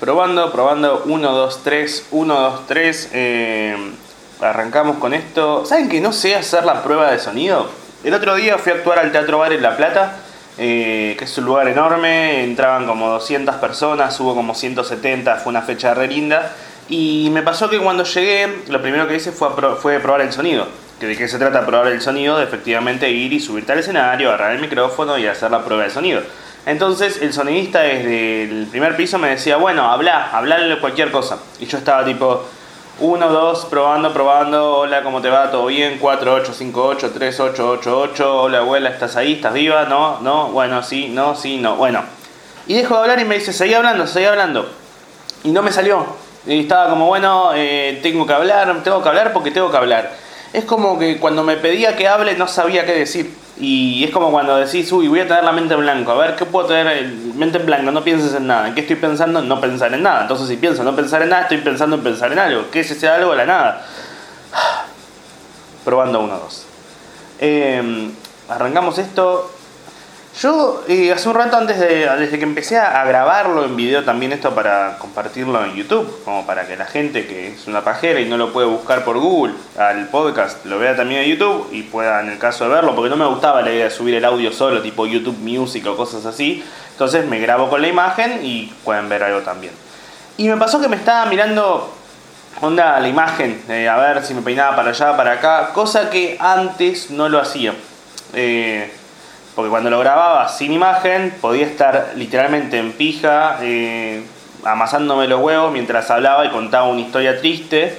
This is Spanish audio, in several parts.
Probando, probando. 1, 2, 3. 1, 2, 3. arrancamos con esto. ¿Saben que no sé hacer la prueba de sonido? El otro día fui a actuar al Teatro Bar en La Plata. Eh, que es un lugar enorme, entraban como 200 personas, hubo como 170, fue una fecha re linda. Y me pasó que cuando llegué, lo primero que hice fue, probar el sonido. ¿De qué se trata probar el sonido? De efectivamente ir y subirte al escenario, agarrar el micrófono y hacer la prueba de sonido. Entonces el sonidista desde el primer piso me decía, bueno, habla, hablale cualquier cosa. Y yo estaba tipo, 1, 2, probando, probando, hola, ¿cómo te va? ¿Todo bien? 4, 8, 5, 8, 3, 8, 8, 8, hola abuela, ¿estás ahí? ¿Estás viva? No, no, bueno, sí, no, sí, no, bueno. Y dejo de hablar y me dice, seguí hablando, seguí hablando. Y no me salió. Y estaba como, bueno, eh, tengo que hablar, tengo que hablar porque tengo que hablar. Es como que cuando me pedía que hable no sabía qué decir. Y es como cuando decís, uy, voy a tener la mente en blanco. A ver, ¿qué puedo tener? Mente en blanco, no pienses en nada. ¿En qué estoy pensando? No pensar en nada. Entonces, si pienso no pensar en nada, estoy pensando en pensar en algo. ¿Qué es ese algo? La nada. Probando uno, dos. Eh, arrancamos esto. Yo eh, hace un rato antes de, desde que empecé a grabarlo en video también esto para compartirlo en YouTube, como para que la gente que es una pajera y no lo puede buscar por Google al podcast lo vea también en YouTube y pueda en el caso de verlo, porque no me gustaba la idea de subir el audio solo, tipo YouTube Music o cosas así, entonces me grabo con la imagen y pueden ver algo también. Y me pasó que me estaba mirando onda la imagen, a ver si me peinaba para allá, para acá, cosa que antes no lo hacía. Eh, porque cuando lo grababa sin imagen podía estar literalmente en pija, eh, amasándome los huevos mientras hablaba y contaba una historia triste.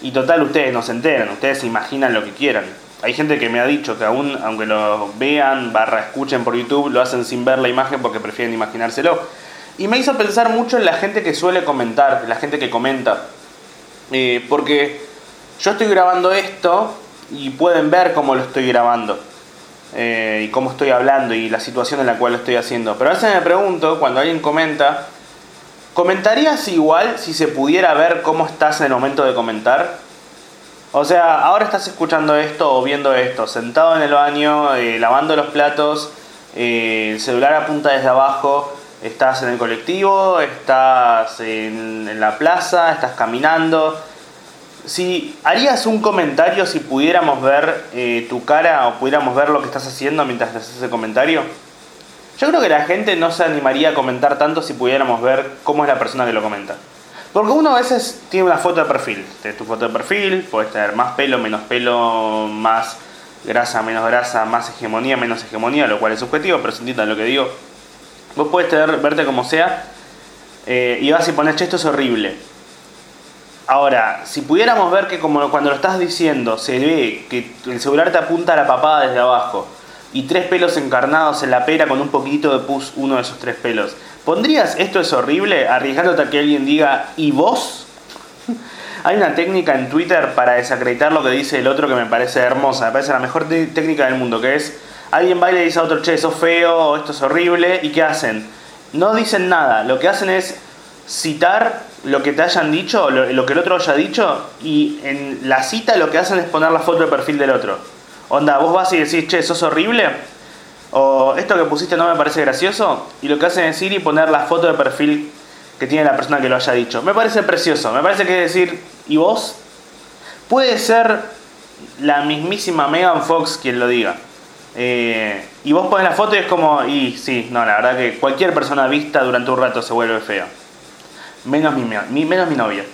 Y total, ustedes no se enteran, ustedes se imaginan lo que quieran. Hay gente que me ha dicho que aún, aunque lo vean, barra escuchen por YouTube, lo hacen sin ver la imagen porque prefieren imaginárselo. Y me hizo pensar mucho en la gente que suele comentar, la gente que comenta. Eh, porque yo estoy grabando esto y pueden ver cómo lo estoy grabando. Eh, y cómo estoy hablando y la situación en la cual lo estoy haciendo. Pero a veces me pregunto, cuando alguien comenta, ¿comentarías igual si se pudiera ver cómo estás en el momento de comentar? O sea, ahora estás escuchando esto o viendo esto, sentado en el baño, eh, lavando los platos, eh, el celular apunta desde abajo, estás en el colectivo, estás en la plaza, estás caminando si harías un comentario si pudiéramos ver eh, tu cara o pudiéramos ver lo que estás haciendo mientras haces ese comentario. Yo creo que la gente no se animaría a comentar tanto si pudiéramos ver cómo es la persona que lo comenta. Porque uno a veces tiene una foto de perfil. Tienes tu foto de perfil, puedes tener más pelo, menos pelo, más grasa, menos grasa, más hegemonía, menos hegemonía, lo cual es subjetivo, pero se lo que digo. Vos puedes tener, verte como sea eh, y vas y pones, che, esto es horrible Ahora, si pudiéramos ver que como cuando lo estás diciendo se ve que el celular te apunta a la papada desde abajo y tres pelos encarnados en la pera con un poquito de pus uno de esos tres pelos, ¿pondrías esto es horrible arriesgándote a que alguien diga ¿y vos? Hay una técnica en Twitter para desacreditar lo que dice el otro que me parece hermosa, me parece la mejor técnica del mundo, que es alguien va y le dice a otro, che, sos feo, esto es horrible, ¿y qué hacen? No dicen nada, lo que hacen es citar lo que te hayan dicho, lo, que el otro haya dicho, y en la cita lo que hacen es poner la foto de perfil del otro. Onda, vos vas y decís, che, sos horrible, o esto que pusiste no me parece gracioso, y lo que hacen es ir y poner la foto de perfil que tiene la persona que lo haya dicho. Me parece precioso, me parece que decir, ¿y vos? Puede ser la mismísima Megan Fox quien lo diga. Eh, y vos pones la foto y es como, y sí, no, la verdad que cualquier persona vista durante un rato se vuelve feo. Menos mi, menos mi novia.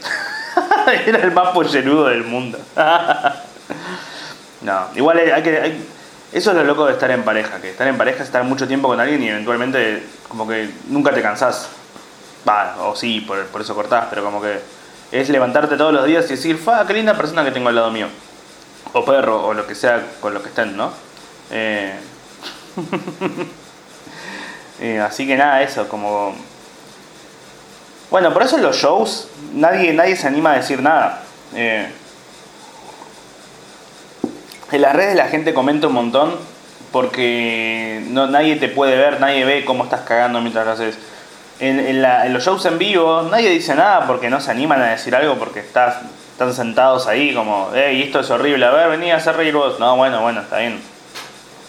Era el más pollerudo del mundo. no, igual hay que... eso es lo loco de estar en pareja, que estar en pareja es estar mucho tiempo con alguien y eventualmente como que nunca te cansás. Va, o sí, por, por eso cortás, pero como que es levantarte todos los días y decir, fa, qué linda persona que tengo al lado mío. O perro, o lo que sea con lo que estén, ¿no? Eh... eh, así que nada, eso, como bueno, por eso en los shows nadie, nadie se anima a decir nada. Eh, en las redes la gente comenta un montón porque no, nadie te puede ver, nadie ve cómo estás cagando mientras lo haces. En, los shows en vivo nadie dice nada porque no se animan a decir algo porque estás, están sentados ahí como, hey, esto es horrible, a ver, vení a hacer reír vos. No, bueno, bueno, está bien.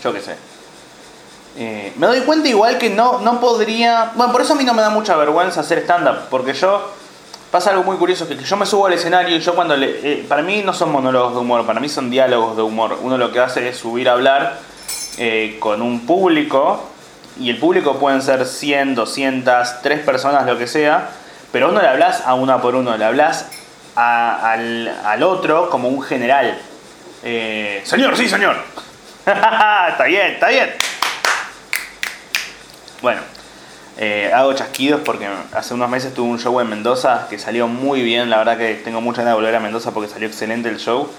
Yo qué sé. Eh, me doy cuenta igual que no, no podría... Bueno, por eso a mí no me da mucha vergüenza hacer stand-up, porque yo... Pasa algo muy curioso, que, yo me subo al escenario y yo cuando le... Eh, para mí no son monólogos de humor, para mí son diálogos de humor. Uno lo que hace es subir a hablar eh, con un público, y el público pueden ser 100, 200, 3 personas, lo que sea, pero uno le hablas a uno por uno, le hablas al, al, otro como un general. señor, sí, señor. está bien, está bien. Bueno, eh, hago chasquidos porque hace unos meses tuve un show en Mendoza que salió muy bien. La verdad que tengo mucha ganas de volver a Mendoza porque salió excelente el show.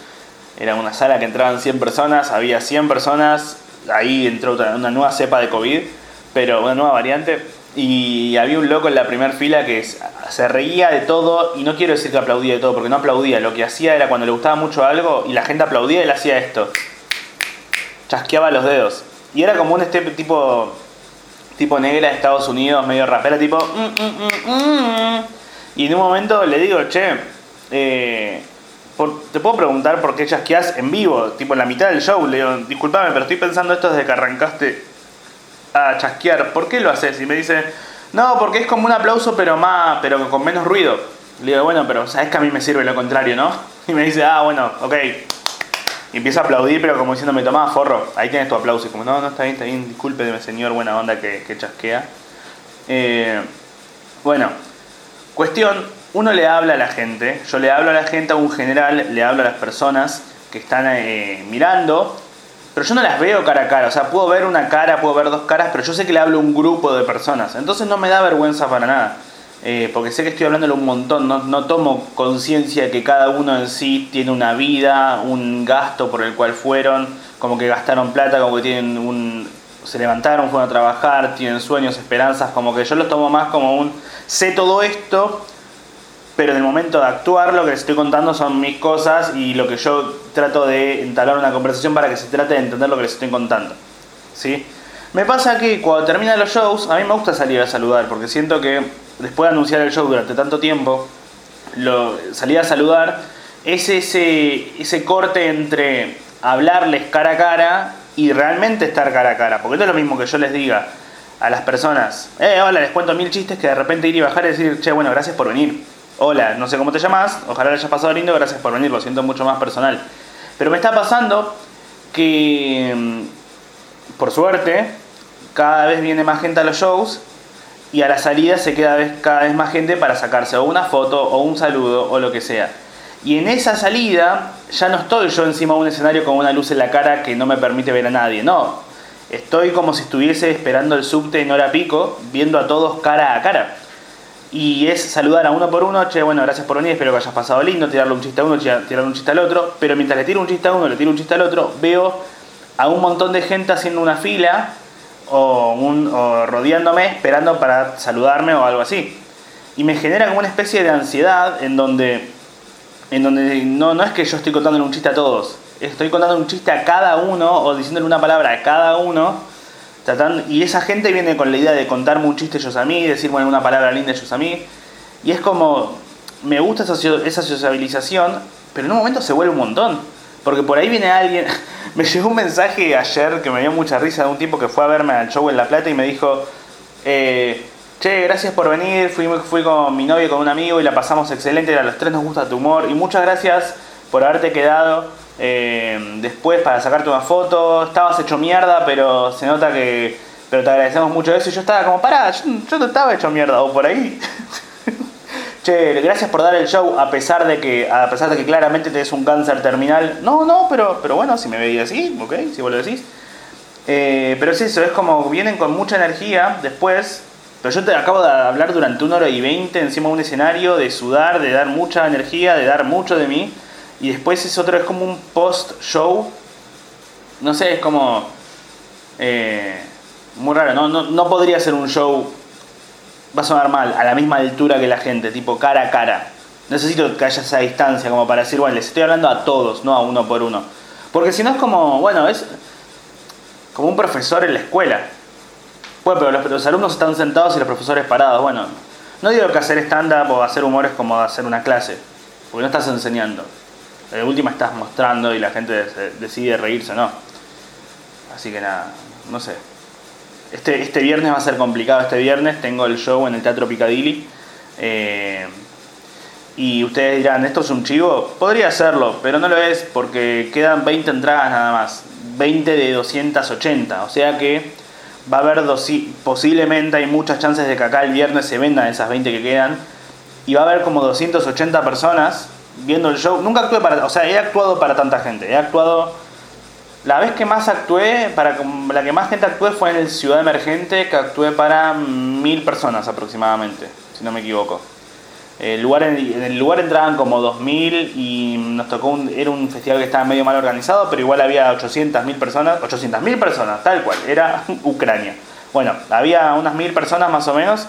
Era una sala que entraban 100 personas, había 100 personas. Ahí entró una nueva cepa de COVID, pero una nueva variante. Y había un loco en la primera fila que se reía de todo. Y no quiero decir que aplaudía de todo, porque no aplaudía. Lo que hacía era cuando le gustaba mucho algo y la gente aplaudía, él hacía esto. Chasqueaba los dedos. Y era como un este tipo tipo negra de Estados Unidos, medio rapera, tipo... Mm, mm, mm, y en un momento le digo, che, eh, ¿te puedo preguntar por qué chasqueás en vivo? Tipo en la mitad del show. Le digo, disculpame, pero estoy pensando esto desde que arrancaste a chasquear. ¿Por qué lo haces? Y me dice, no, porque es como un aplauso, pero más, pero con menos ruido. Le digo, bueno, pero sabes que a mí me sirve lo contrario, ¿no? Y me dice, ah, bueno, ok. Y empieza a aplaudir, pero como diciéndome, tomá, forro, ahí tienes tu aplauso. Y como, no, no, está bien, está bien, discúlpeme, señor, buena onda que, chasquea. Eh, bueno, cuestión, uno le habla a la gente, yo le hablo a la gente, a un general, le hablo a las personas que están eh, mirando, pero yo no las veo cara a cara, o sea, puedo ver una cara, puedo ver dos caras, pero yo sé que le hablo a un grupo de personas, entonces no me da vergüenza para nada. Eh, porque sé que estoy hablándolo un montón, no, no tomo conciencia de que cada uno en sí tiene una vida, un gasto por el cual fueron, como que gastaron plata, como que tienen un... se levantaron, fueron a trabajar, tienen sueños, esperanzas, como que yo los tomo más como un... sé todo esto, pero en el momento de actuar lo que les estoy contando son mis cosas y lo que yo trato de entablar una conversación para que se trate de entender lo que les estoy contando. ¿Sí? Me pasa que cuando terminan los shows, a mí me gusta salir a saludar, porque siento que después de anunciar el show durante tanto tiempo, lo, salir a saludar, es ese, ese corte entre hablarles cara a cara y realmente estar cara a cara. Porque no es lo mismo que yo les diga a las personas, eh, hola, les cuento mil chistes, que de repente ir y bajar y decir, che, bueno, gracias por venir. Hola, no sé cómo te llamas, ojalá le hayas pasado lindo, gracias por venir, lo siento mucho más personal. Pero me está pasando que, mm, por suerte, cada vez viene más gente a los shows y a la salida se queda cada vez más gente para sacarse o una foto o un saludo o lo que sea. Y en esa salida ya no estoy yo encima de un escenario con una luz en la cara que no me permite ver a nadie, no. Estoy como si estuviese esperando el subte en hora pico, viendo a todos cara a cara. Y es saludar a uno por uno, che, bueno, gracias por venir, espero que hayas pasado lindo, tirarle un chiste a uno, tirarle un chiste al otro. Pero mientras le tiro un chiste a uno, le tiro un chiste al otro, veo a un montón de gente haciendo una fila o, un, rodeándome esperando para saludarme o algo así. Y me genera como una especie de ansiedad en donde, en donde no, no es que yo estoy contándole un chiste a todos, estoy contando un chiste a cada uno o diciéndole una palabra a cada uno. Tratando, y esa gente viene con la idea de contarme un chiste ellos a mí, decir bueno, una palabra linda ellos a mí. Y es como, me gusta esa, esa sociabilización, pero en un momento se vuelve un montón. Porque por ahí viene alguien, me llegó un mensaje ayer que me dio mucha risa de un tipo que fue a verme al show en La Plata y me dijo, eh, che, gracias por venir, fui, con mi novio y con un amigo y la pasamos excelente, a los tres nos gusta tu humor y muchas gracias por haberte quedado eh, después para sacarte una foto, estabas hecho mierda, pero se nota que, pero te agradecemos mucho eso y yo estaba como, pará, yo, yo no estaba hecho mierda o por ahí. che, gracias por dar el show a pesar de que, a pesar de que claramente tenés un cáncer terminal. No, no, pero, pero bueno, si me veías así, ok, si vos lo decís. Eh, pero es eso, es como vienen con mucha energía después. Pero yo te acabo de hablar durante una hora y veinte encima de un escenario, de sudar, de dar mucha energía, de dar mucho de mí. Y después es otro, es como un post-show. No sé, es como... Eh, muy raro, no, no, no podría ser un show va a sonar mal, a la misma altura que la gente, tipo cara a cara. Necesito que haya esa distancia como para decir, bueno, les estoy hablando a todos, no a uno por uno. Porque si no es como, bueno, es como un profesor en la escuela. Bueno, pero los, alumnos están sentados y los profesores parados. Bueno, no digo que hacer stand-up o hacer humor es como hacer una clase, porque no estás enseñando. De última estás mostrando y la gente decide reírse, ¿no? Así que nada, no sé. Este, este viernes va a ser complicado. Este viernes tengo el show en el Teatro Picadilly. Eh, y ustedes dirán, ¿esto es un chivo? Podría serlo, pero no lo es porque quedan 20 entradas nada más. 20 de 280. O sea que va a haber posiblemente hay muchas chances de que acá el viernes se vendan esas 20 que quedan. Y va a haber como 280 personas viendo el show. Nunca actué para, o sea, he actuado para tanta gente. He actuado la vez que más actué, para la que más gente actué fue en el Ciudad Emergente, que actué para mil personas aproximadamente, si no me equivoco. El lugar, en, el lugar entraban como 2000 y nos tocó un, era un festival que estaba medio mal organizado, pero igual había 800.000 personas, 800.000 personas, tal cual, era Ucrania. Bueno, había unas mil personas más o menos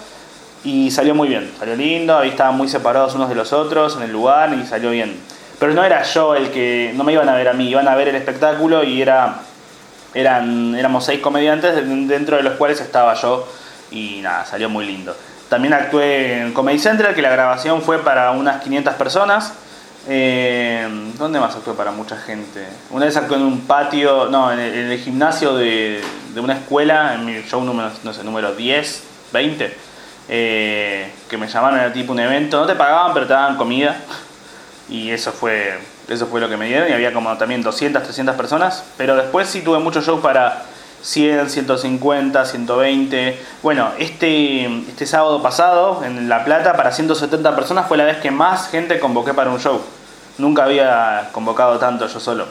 y salió muy bien, salió lindo, ahí estaban muy separados unos de los otros en el lugar y salió bien pero no era yo el que, no me iban a ver a mí, iban a ver el espectáculo y era, eran, éramos seis comediantes dentro de los cuales estaba yo y nada, salió muy lindo. También actué en Comedy Central, que la grabación fue para unas 500 personas. Eh, ¿Dónde más actué para mucha gente? Una vez actué en un patio, no, en el, gimnasio de, una escuela, en mi show número, no sé, número 10, 20, eh, que me llamaron, era tipo un evento, no te pagaban, pero te daban comida y eso fue, eso fue lo que me dieron y había como también 200, 300 personas, pero después sí tuve muchos shows para 100, 150, 120. Bueno, este, este sábado pasado en La Plata para 170 personas fue la vez que más gente convoqué para un show. Nunca había convocado tanto yo solo.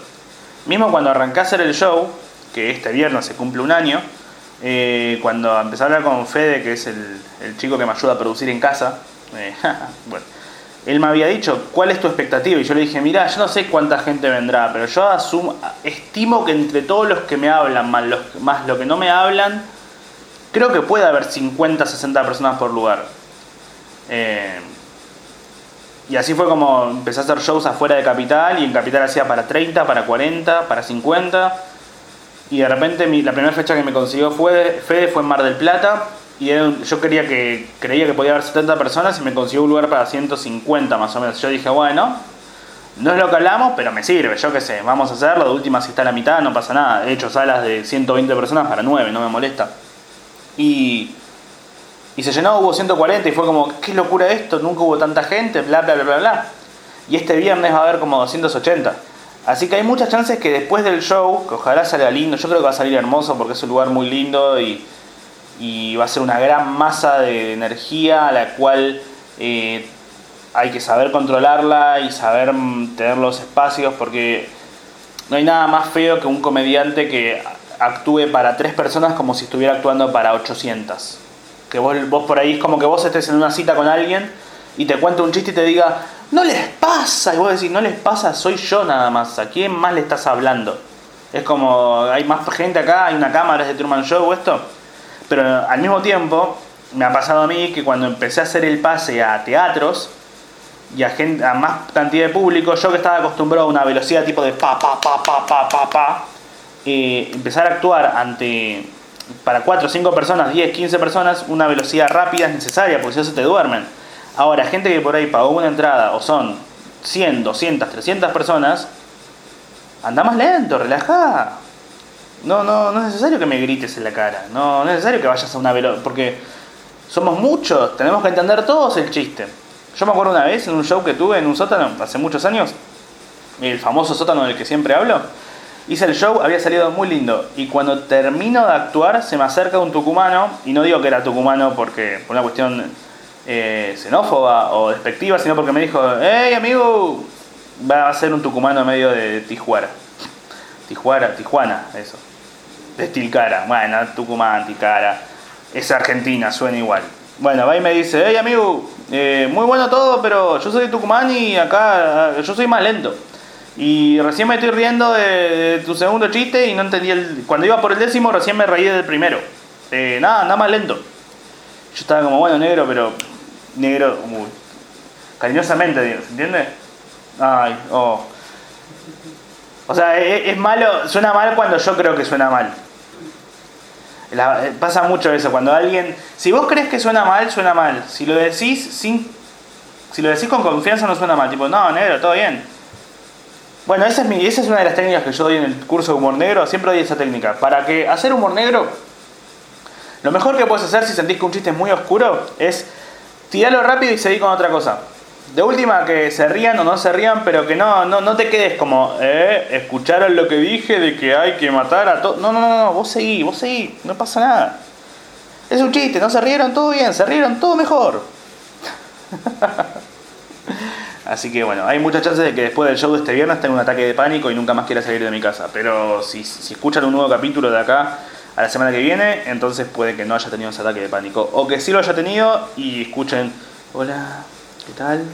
Mismo cuando arranqué a hacer el show, que este viernes se cumple un año, eh, cuando empecé a hablar con Fede, que es el, chico que me ayuda a producir en casa, eh, bueno, él me había dicho, ¿cuál es tu expectativa? Y yo le dije, mira, yo no sé cuánta gente vendrá, pero yo asumo, estimo que entre todos los que me hablan, más, los, más lo que no me hablan, creo que puede haber 50, 60 personas por lugar. Eh, y así fue como empecé a hacer shows afuera de Capital, y en Capital hacía para 30, para 40, para 50. Y de repente la primera fecha que me consiguió fue, Fede fue en Mar del Plata, y yo quería que creía que podía haber 70 personas y me consiguió un lugar para 150 más o menos. Yo dije, bueno, no es lo que hablamos, pero me sirve, yo qué sé, vamos a hacerlo. De última, si está a la mitad, no pasa nada. He hecho salas de 120 personas para 9, no me molesta. Y, y se llenó, hubo 140 y fue como, qué locura esto, nunca hubo tanta gente, bla, bla, bla, bla, bla. Y este viernes va a haber como 280. Así que hay muchas chances que después del show, que ojalá salga lindo, yo creo que va a salir hermoso porque es un lugar muy lindo y y va a ser una gran masa de energía a la cual eh, hay que saber controlarla y saber mm, tener los espacios porque no hay nada más feo que un comediante que actúe para tres personas como si estuviera actuando para 800. Que vos, vos por ahí es como que vos estés en una cita con alguien y te cuenta un chiste y te diga, no les pasa, y vos decís, no les pasa, soy yo nada más, ¿a quién más le estás hablando? Es como, hay más gente acá, hay una cámara, es de Truman Show, esto. Pero al mismo tiempo, me ha pasado a mí que cuando empecé a hacer el pase a teatros y a, gente, a más cantidad de público, yo que estaba acostumbrado a una velocidad tipo de pa, pa, pa, pa, pa, pa, pa, eh, empezar a actuar ante, para 4 o 5 personas, 10, 15 personas, una velocidad rápida es necesaria, porque si no se te duermen. Ahora, gente que por ahí pagó una entrada, o son 100, 200, 300 personas, anda más lento, relajá. No, no, no es necesario que me grites en la cara. No, no es necesario que vayas a una velocidad. Porque somos muchos, tenemos que entender todos el chiste. Yo me acuerdo una vez en un show que tuve en un sótano, hace muchos años, el famoso sótano del que siempre hablo. Hice el show, había salido muy lindo. Y cuando termino de actuar, se me acerca un tucumano. Y no digo que era tucumano porque por una cuestión eh, xenófoba o despectiva, sino porque me dijo: ¡Hey, amigo! Va a ser un tucumano medio de Tijuana. Tijuana, Tijuana, eso de. Bueno, Tucumán, Tilcara. Es Argentina, suena igual. Bueno, va y me dice, hey amigo, eh, muy bueno todo, pero yo soy de Tucumán y acá yo soy más lento. Y recién me estoy riendo de, tu segundo chiste y no entendí el... Cuando iba por el décimo recién me reí del primero. Eh, nada, nada más lento. Yo estaba como, bueno, negro, pero... Negro. Cariñosamente, ¿se entiende? Ay, oh. O sea, es, malo, suena mal cuando yo creo que suena mal. Eh, pasa mucho eso, cuando alguien, si vos crees que suena mal, suena mal. Si lo decís sin, si lo decís con confianza no suena mal, tipo, no, negro, todo bien. Bueno, esa es, mi, esa es una de las técnicas que yo doy en el curso de humor negro, siempre doy esa técnica. Para que hacer humor negro, Lo mejor que puedes hacer si sentís que un chiste es muy oscuro es tirarlo rápido y seguir con otra cosa. De última, que se rían o no se rían, pero que no, no, no te quedes como, eh, escucharon lo que dije de que hay que matar a todos. No, no, no, no, vos seguí, vos seguí, no pasa nada. Es un chiste, no se rieron, todo bien, se rieron, todo mejor. Así que bueno, hay muchas chances de que después del show de este viernes tenga un ataque de pánico y nunca más quiera salir de mi casa. Pero si, si escuchan un nuevo capítulo de acá a la semana que viene, entonces puede que no haya tenido ese ataque de pánico. O que sí lo haya tenido y escuchen, hola, ¿qué tal?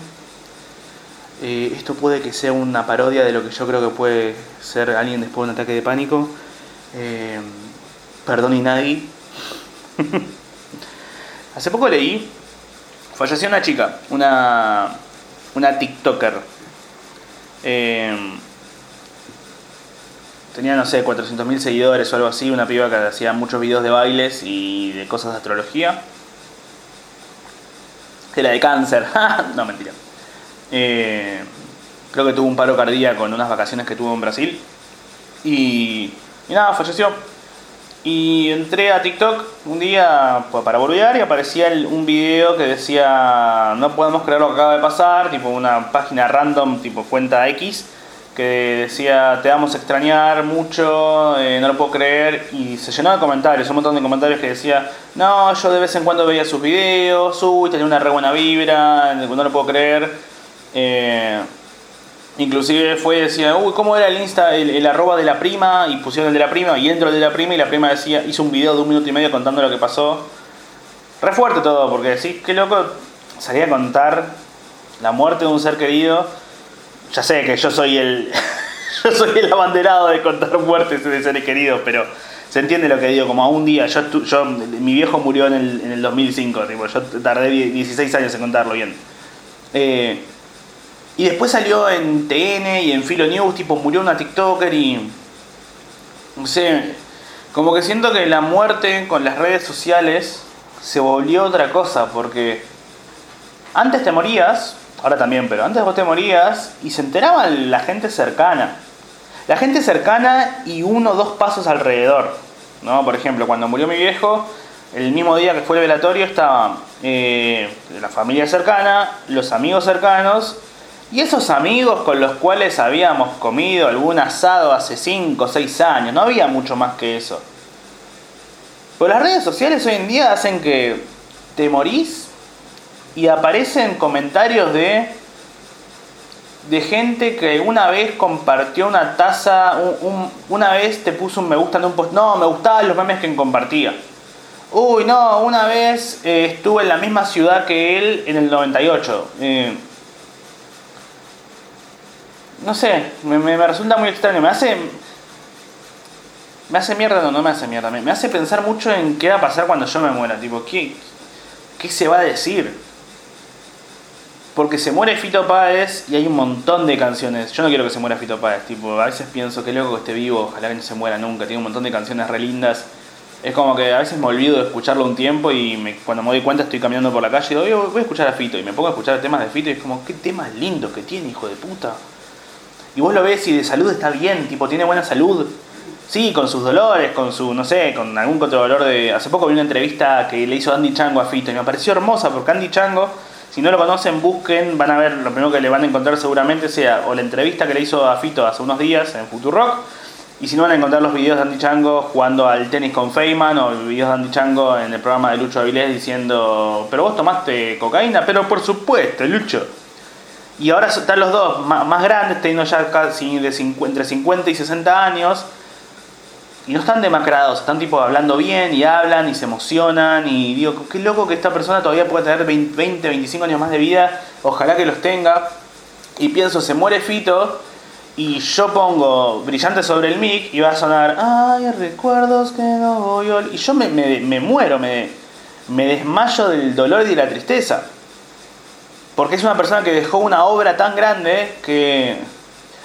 Eh, esto puede que sea una parodia de lo que yo creo que puede ser alguien después de un ataque de pánico. Eh, perdón y nadie. Hace poco leí, falleció una chica, una, una TikToker. Eh, tenía, no sé, 400.000 seguidores o algo así, una piba que hacía muchos videos de bailes y de cosas de astrología. Era de cáncer, no mentira. Eh, creo que tuvo un paro cardíaco en unas vacaciones que tuvo en Brasil. Y, y nada, falleció. Y entré a TikTok un día para boludear y aparecía un video que decía no podemos creer lo que acaba de pasar, tipo una página random, tipo cuenta X, que decía te vamos a extrañar mucho, eh, no lo puedo creer, y se llenó de comentarios, un montón de comentarios que decía, no, yo de vez en cuando veía sus videos, uy, tenía una re buena vibra, no lo puedo creer. Eh, inclusive fue, decía, uy, ¿cómo era el Insta, el, arroba de la prima? Y pusieron el de la prima, y entro el de la prima, y la prima decía, hizo un video de un minuto y medio contando lo que pasó. Re fuerte todo, porque decís, qué loco, salía a contar la muerte de un ser querido ya sé que yo soy el. yo soy el abanderado de contar muertes de seres queridos, pero se entiende lo que digo, como a un día, yo, yo mi viejo murió en el, en el 2005, tipo, yo tardé 16 años en contarlo bien. Eh, y después salió en TN y en Filo News, tipo, murió una TikToker y... No sé, como que siento que la muerte con las redes sociales se volvió otra cosa, porque antes te morías ahora también, pero antes vos te morías y se enteraba la gente cercana. La gente cercana y uno o dos pasos alrededor. ¿no? Por ejemplo, cuando murió mi viejo, el mismo día que fue el velatorio estaba eh, la familia cercana, los amigos cercanos y esos amigos con los cuales habíamos comido algún asado hace 5 o 6 años. No había mucho más que eso. Pero las redes sociales hoy en día hacen que te morís y aparecen comentarios de de gente que una vez compartió una taza, una vez te puso un me gusta en un post, no, me gustaban los memes que compartía. Uy, no, una vez eh, estuve en la misma ciudad que él en el 98. Eh, no sé, me, resulta muy extraño, me hace... Me hace mierda, no, no me hace mierda, me, me hace pensar mucho en qué va a pasar cuando yo me muera, tipo, ¿qué, qué se va a decir? Porque se muere Fito Páez y hay un montón de canciones. Yo no quiero que se muera Fito Páez, tipo, a veces pienso que loco que esté vivo, ojalá que no se muera nunca. Tiene un montón de canciones re lindas. Es como que a veces me olvido de escucharlo un tiempo y cuando me doy cuenta estoy caminando por la calle y digo, voy a escuchar a Fito. Y me pongo a escuchar temas de Fito y es como, qué temas lindos que tiene, hijo de puta. Y vos lo ves y de salud está bien, tipo, tiene buena salud. Sí, con sus dolores, con su, no sé, con algún otro dolor de... Hace poco vi una entrevista que le hizo Andy Chango a Fito y me pareció hermosa porque Andy Chango si no lo conocen, busquen, van a ver, lo primero que le van a encontrar seguramente sea o la entrevista que le hizo a Fito hace unos días en Futurock, y si no van a encontrar los videos de Andy Chango jugando al tenis con Feynman o videos de Andy Chango en el programa de Lucho Avilés diciendo, pero vos tomaste cocaína, pero por supuesto, Lucho. Y ahora están los dos más, grandes, teniendo ya casi de entre 50 y 60 años, y no están demacrados, están tipo hablando bien y hablan y se emocionan y digo, qué loco que esta persona todavía puede tener 20, 25 años más de vida, ojalá que los tenga. Y pienso, se muere Fito y yo pongo brillante sobre el mic y va a sonar, ay, recuerdos que no voy a... Y yo me, me, muero, me, me desmayo del dolor y de la tristeza. Porque es una persona que dejó una obra tan grande que...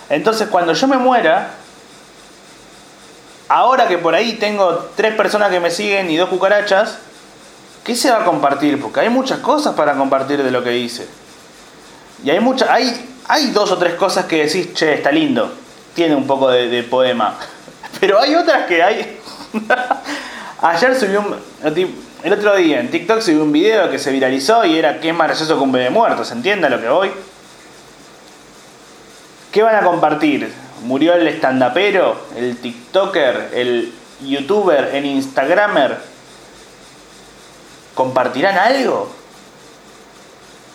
Entonces cuando yo me muera, ahora que por ahí tengo tres personas que me siguen y dos cucarachas, ¿qué se va a compartir? Porque hay muchas cosas para compartir de lo que hice. Y hay muchas, hay, hay dos o tres cosas que decís, che, está lindo, tiene un poco de, poema. Pero hay otras que hay. Ayer subí un. El otro día en TikTok subí un video que se viralizó y era que es más un bebé muerto. ¿Se entiende a lo que voy? ¿Qué van a compartir? ¿Murió el estandapero? ¿El TikToker? ¿El youtuber? ¿El instagramer? ¿Compartirán algo?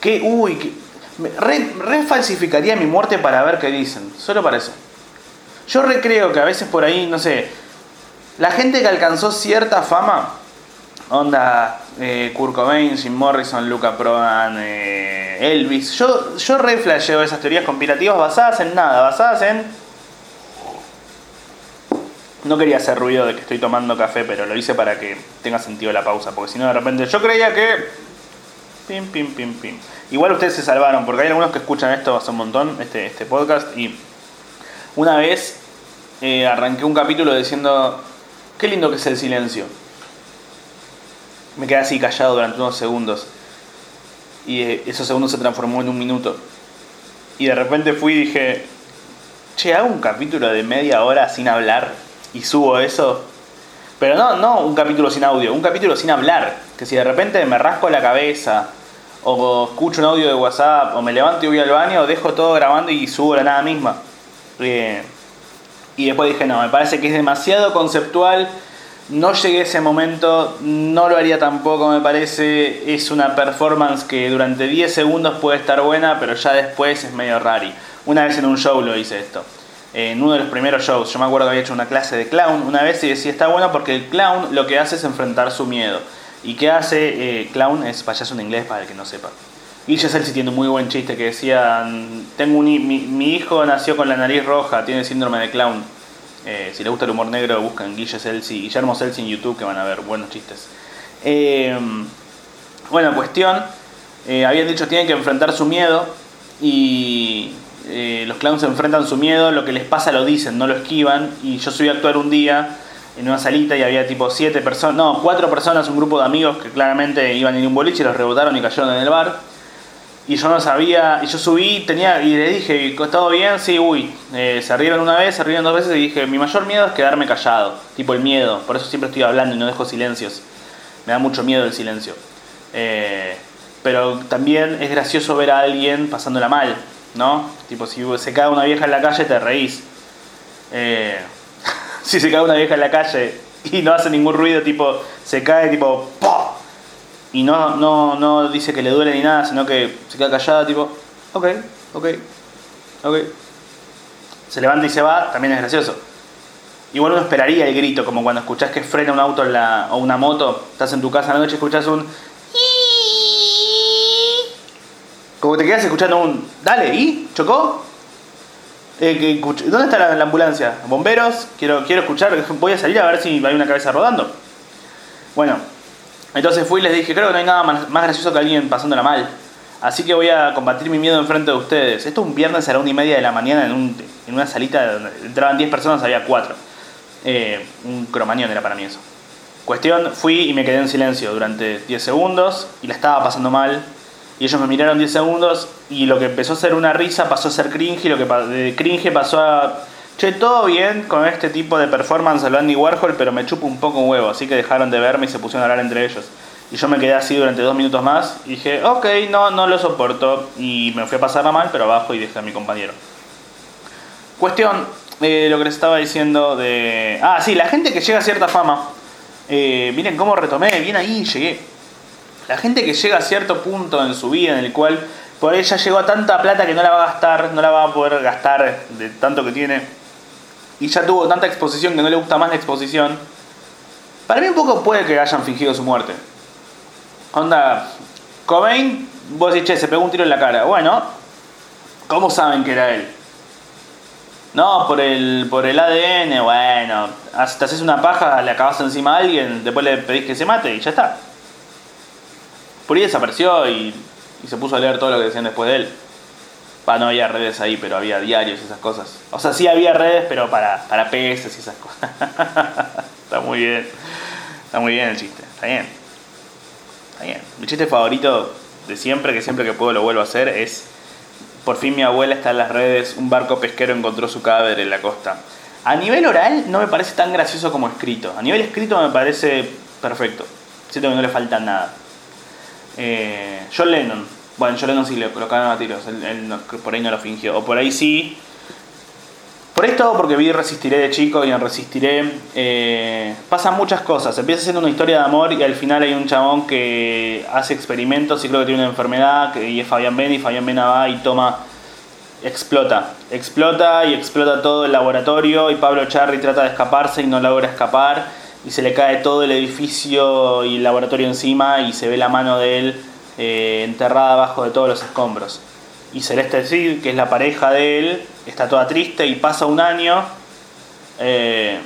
¿Qué? Uy, qué, re, falsificaría mi muerte para ver qué dicen. Solo para eso. Yo recreo que a veces por ahí, no sé, la gente que alcanzó cierta fama, onda eh, Kurt Cobain, Jim Morrison, Luca Prodan, eh, Elvis, yo, yo re flasheo esas teorías conspirativas basadas en nada, basadas en... No quería hacer ruido de que estoy tomando café, pero lo hice para que tenga sentido la pausa, porque si no de repente yo creía que... Pim, pim, pim, pim. Igual ustedes se salvaron, porque hay algunos que escuchan esto hace un montón, este, este podcast, y una vez eh, arranqué un capítulo diciendo, qué lindo que es el silencio. Me quedé así callado durante unos segundos. Y eh, esos segundos se transformó en un minuto. Y de repente fui y dije, che, hago un capítulo de media hora sin hablar y subo eso. Pero no, no un capítulo sin audio, un capítulo sin hablar. Que si de repente me rasco la cabeza o escucho un audio de WhatsApp, o me levanto y voy al baño, dejo todo grabando y subo la nada misma. Eh, y después dije, no, me parece que es demasiado conceptual, no llegué a ese momento, no lo haría tampoco, me parece, es una performance que durante 10 segundos puede estar buena, pero ya después es medio rari. Una vez en un show lo hice esto. En uno de los primeros shows, yo me acuerdo que había hecho una clase de clown una vez y decía, está bueno porque el clown lo que hace es enfrentar su miedo. ¿Y qué hace? Eh, clown es payaso en inglés para el que no sepa. Guille Celsi tiene un muy buen chiste que decía, tengo un, mi, hijo nació con la nariz roja, tiene síndrome de clown. Eh, si le gusta el humor negro, buscan Guille Celsi, Guillermo Celsi en YouTube que van a ver buenos chistes. Eh, bueno, cuestión, habían dicho tienen que enfrentar su miedo y los clowns enfrentan su miedo, lo que les pasa lo dicen, no lo esquivan. Y yo subí a actuar un día en una salita y había tipo siete personas, no, cuatro personas, un grupo de amigos que claramente iban en un boliche, los rebotaron y cayeron en el bar. Y yo no sabía, y yo subí tenía, y le dije, ¿todo bien? Sí, uy. Eh, se rieron una vez, se rieron dos veces y dije, mi mayor miedo es quedarme callado, tipo el miedo, por eso siempre estoy hablando y no dejo silencios. Me da mucho miedo el silencio. Eh, pero también es gracioso ver a alguien pasándola mal, ¿no? Tipo, si se cae una vieja en la calle, te reís. Eh, si se cae una vieja en la calle y no hace ningún ruido, tipo, se cae tipo, ¡pah! Y no, no, no dice que le duele ni nada, sino que se queda callada, tipo, ok, ok, ok. Se levanta y se va, también es gracioso. Igual uno esperaría el grito, como cuando escuchás que frena un auto o una moto, estás en tu casa la noche y escuchás un... Como te quedas escuchando un... Dale, ¿y? ¿Chocó? Eh, ¿Dónde está la, ambulancia? ¿Bomberos? Quiero, quiero escuchar, voy a salir a ver si hay una cabeza rodando. Bueno, entonces fui y les dije, creo que no hay nada más, gracioso que alguien pasándola mal. Así que voy a combatir mi miedo enfrente de ustedes. Esto un viernes a la una y media de la mañana en, un, en una salita donde entraban 10 personas, había 4. Eh, un cromañón era para mí eso. Cuestión, fui y me quedé en silencio durante 10 segundos y la estaba pasando mal y ellos me miraron 10 segundos y lo que empezó a ser una risa pasó a ser cringe y lo que de cringe pasó a... Che, todo bien con este tipo de performance de Andy Warhol, pero me chupo un poco un huevo, así que dejaron de verme y se pusieron a hablar entre ellos. Y yo me quedé así durante dos minutos más y dije, ok, no, no lo soporto. Y me fui a pasarla mal, pero abajo y dejé a mi compañero. Cuestión, eh, lo que les estaba diciendo de... Ah, sí, la gente que llega a cierta fama. Eh, miren cómo retomé, bien ahí llegué la gente que llega a cierto punto en su vida en el cual por ella llegó a tanta plata que no la va a gastar, no la va a poder gastar de tanto que tiene, y ya tuvo tanta exposición que no le gusta más la exposición, para mí un poco puede que hayan fingido su muerte. Onda, Cobain, vos decís, che, se pegó un tiro en la cara. Bueno, ¿cómo saben que era él? No, por el, por el ADN, bueno, te haces una paja, le acabas encima a alguien, después le pedís que se mate y ya está. Por ahí desapareció y, se puso a leer todo lo que decían después de él. Pa, no había redes ahí, pero había diarios y esas cosas. O sea, sí había redes, pero para, para y esas cosas. Está muy bien. Está muy bien el chiste. Está bien. Está bien. Mi chiste favorito de siempre, que siempre que puedo lo vuelvo a hacer, es... Por fin mi abuela está en las redes, un barco pesquero encontró su cadáver en la costa. A nivel oral no me parece tan gracioso como escrito. A nivel escrito me parece perfecto. Siento que no le falta nada. Eh, John Lennon. Bueno, John Lennon sí le colocaron a tiros. Por ahí no lo fingió. O por ahí sí. Por esto, porque vi Resistiré de chico y en Resistiré eh, pasan muchas cosas. Empieza siendo una historia de amor y al final hay un chabón que hace experimentos y creo que tiene una enfermedad y es Fabián Ben y Fabián Ben va y toma, explota, explota y explota todo el laboratorio y Pablo Charri trata de escaparse y no logra escapar y se le cae todo el edificio y el laboratorio encima y se ve la mano de él eh, enterrada abajo de todos los escombros. Y Celeste Cid, que es la pareja de él, está toda triste y pasa un año. Eh,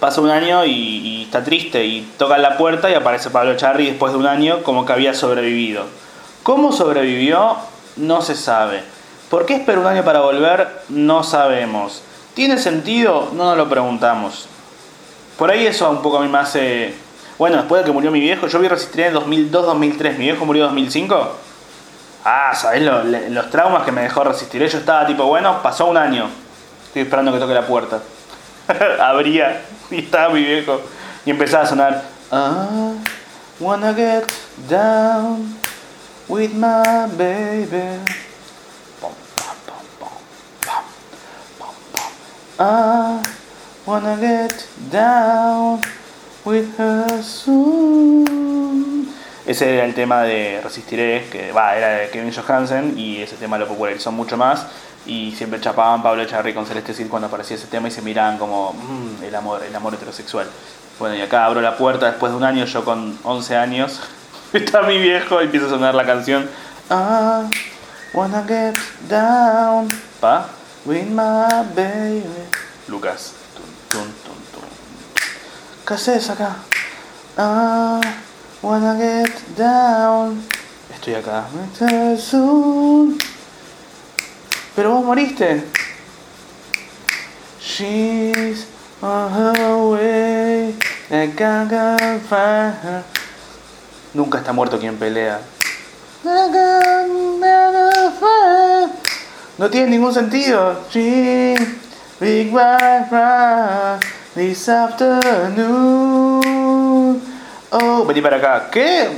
pasa un año y, está triste y toca la puerta y aparece Pablo Charri después de un año como que había sobrevivido. ¿Cómo sobrevivió? No se sabe. ¿Por qué espera un año para volver? No sabemos. ¿Tiene sentido? No nos lo preguntamos. Por ahí eso un poco a mí me hace... Bueno, después de que murió mi viejo, yo vi Resistir en 2002-2003, mi viejo murió en 2005. Ah, ¿sabés los traumas que me dejó resistir? Yo estaba tipo, bueno, pasó un año. Estoy esperando que toque la puerta. Abría y estaba mi viejo. Y empezaba a sonar. I wanna get down with my baby. I wanna get down with her soon. Ese era el tema de Resistiré, que va, era de Kevin Johansen y ese tema lo popularizó mucho más. Y siempre chapaban Pablo Echarri con Celeste Cid cuando aparecía ese tema y se miraban como mm, el amor, el amor heterosexual. Bueno, y acá abro la puerta después de un año, yo con 11 años, está mi viejo y empieza a sonar la canción. I wanna get down, pa, with my baby. Lucas. ¿Qué haces acá? Ah. Wanna get down. Estoy acá. Pero vos moriste. She's on her way. I can't find. Nunca está muerto quien pelea. No tiene ningún sentido. She, big white this afternoon. Oh, vení para acá. ¿Qué?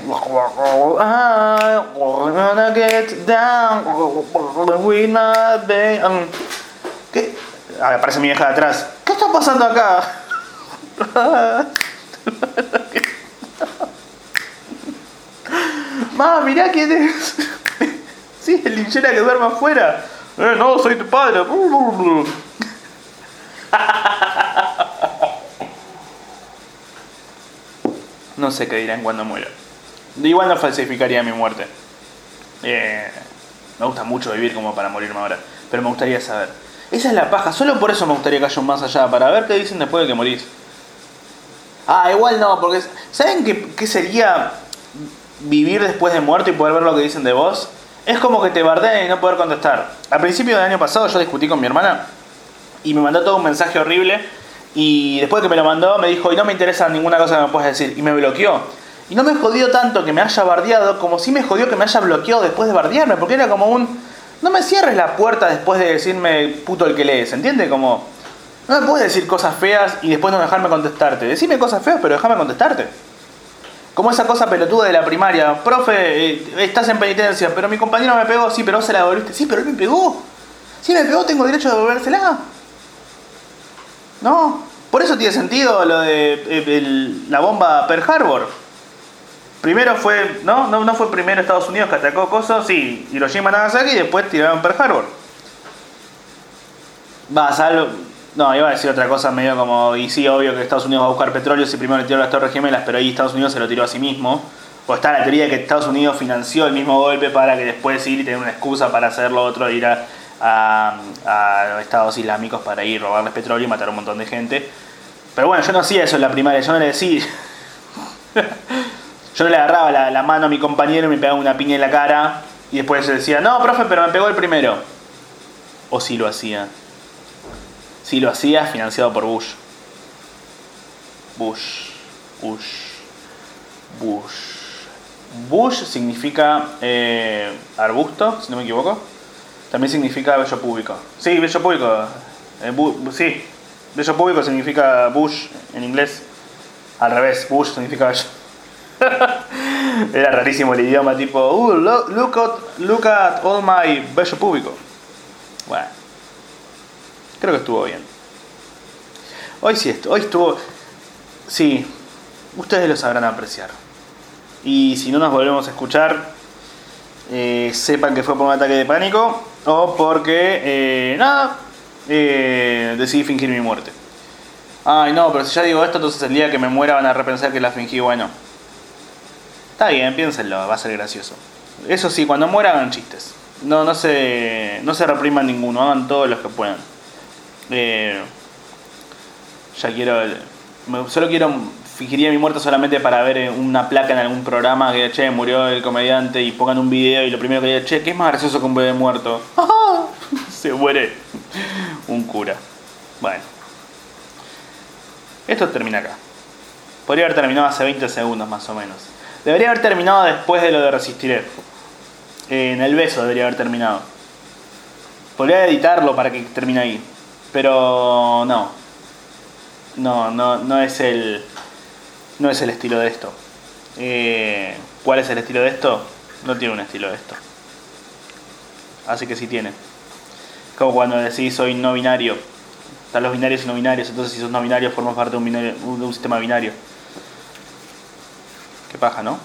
I wanna get down with my baby. ¿Qué? Ah, aparece mi vieja de atrás. ¿Qué está pasando acá? Mamá, mirá quién es. sí, el linchera que duerme afuera. Eh, no, soy tu padre. No sé qué dirán cuando muera. Igual no falsificaría mi muerte. Eh, me gusta mucho vivir como para morirme ahora. Pero me gustaría saber. Esa es la paja. Solo por eso me gustaría que haya un más allá. Para ver qué dicen después de que morís. Ah, igual no. Porque ¿saben qué, qué sería vivir después de muerto y poder ver lo que dicen de vos? Es como que te bardeen y no poder contestar. Al principio del año pasado yo discutí con mi hermana y me mandó todo un mensaje horrible y después que me lo mandó, me dijo, y no me interesa ninguna cosa que me puedas decir. Y me bloqueó. Y no me jodió tanto que me haya bardeado, como si me jodió que me haya bloqueado después de bardearme, porque era como un... No me cierres la puerta después de decirme puto el que lees, ¿entiendes? Como... No me puedes decir cosas feas y después no dejarme contestarte. Decime cosas feas, pero déjame contestarte. Como esa cosa pelotuda de la primaria. Profe, eh, estás en penitencia, pero mi compañero me pegó. Sí, pero vos se la devolviste. Sí, pero él me pegó. Si me pegó, tengo derecho a devolvérsela. ¿No? Por eso tiene sentido lo de eh, la bomba Pearl Harbor. Primero fue, ¿no? ¿no? fue primero Estados Unidos que atacó cosas, sí, Hiroshima Nagasaki y después tiraron Pearl Harbor. Va, salvo. No, iba a decir otra cosa medio como, y sí, obvio que Estados Unidos va a buscar petróleo si primero le tiró las Torres Gemelas, pero ahí Estados Unidos se lo tiró a sí mismo. O está la teoría de que Estados Unidos financió el mismo golpe para que después ir y tener una excusa para hacer lo otro, ir a a, a estados islámicos para ir a robarles petróleo y matar a un montón de gente. Pero bueno, yo no hacía eso en la primaria, yo no le decía. yo le agarraba la, mano a mi compañero y me pegaba una piña en la cara y después decía, no, profe, pero me pegó el primero. O si lo hacía. Si lo hacía, financiado por Bush. Bush. Bush. Bush. Bush significa eh, arbusto, si no me equivoco. También significa bello público. Sí, bello público. Eh, sí. Bello público significa Bush en inglés. Al revés, Bush significa bello. Era rarísimo el idioma, tipo, uh, look, look, at, look at all my bello público. Bueno, creo que estuvo bien. Hoy sí, hoy estuvo. Sí, ustedes lo sabrán apreciar. Y si no nos volvemos a escuchar, eh, sepan que fue por un ataque de pánico o porque, eh, nada, eh, decidí fingir mi muerte. Ay, no, pero si ya digo esto, entonces el día que me muera van a repensar que la fingí. Bueno, está bien, piénsenlo, va a ser gracioso. Eso sí, cuando muera hagan chistes. No, no se, no se repriman ninguno, hagan todos los que puedan. Eh, ya quiero, solo quiero fingiría mi muerte solamente para ver eh, una placa en algún programa que che murió el comediante y pongan un video y lo primero que diga che qué es más gracioso que un bebé muerto se muere un cura. Bueno. Esto termina acá. Podría haber terminado hace 20 segundos más o menos. Debería haber terminado después de lo de resistiré Eh, en el beso debería haber terminado. Podría editarlo para que termine ahí pero no. No, no, no es el. No es el estilo de esto. Eh, ¿Cuál es el estilo de esto? No tiene un estilo de esto. Así que sí tiene. Como cuando decís soy no binario. Están los binarios y no binarios. Entonces si sos no binario formas parte de un, binario- un sistema binario. Qué paja, ¿no?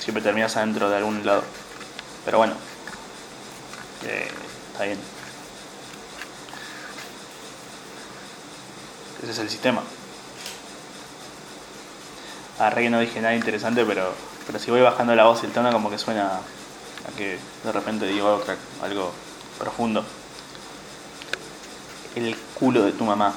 Siempre terminas adentro de algún lado. Pero bueno. Eh, está bien. Ese es el sistema. Ah, agarré que no dije nada interesante, pero, pero si voy bajando la voz y el tono como que suena a que de repente digo algo profundo. El culo de tu mamá.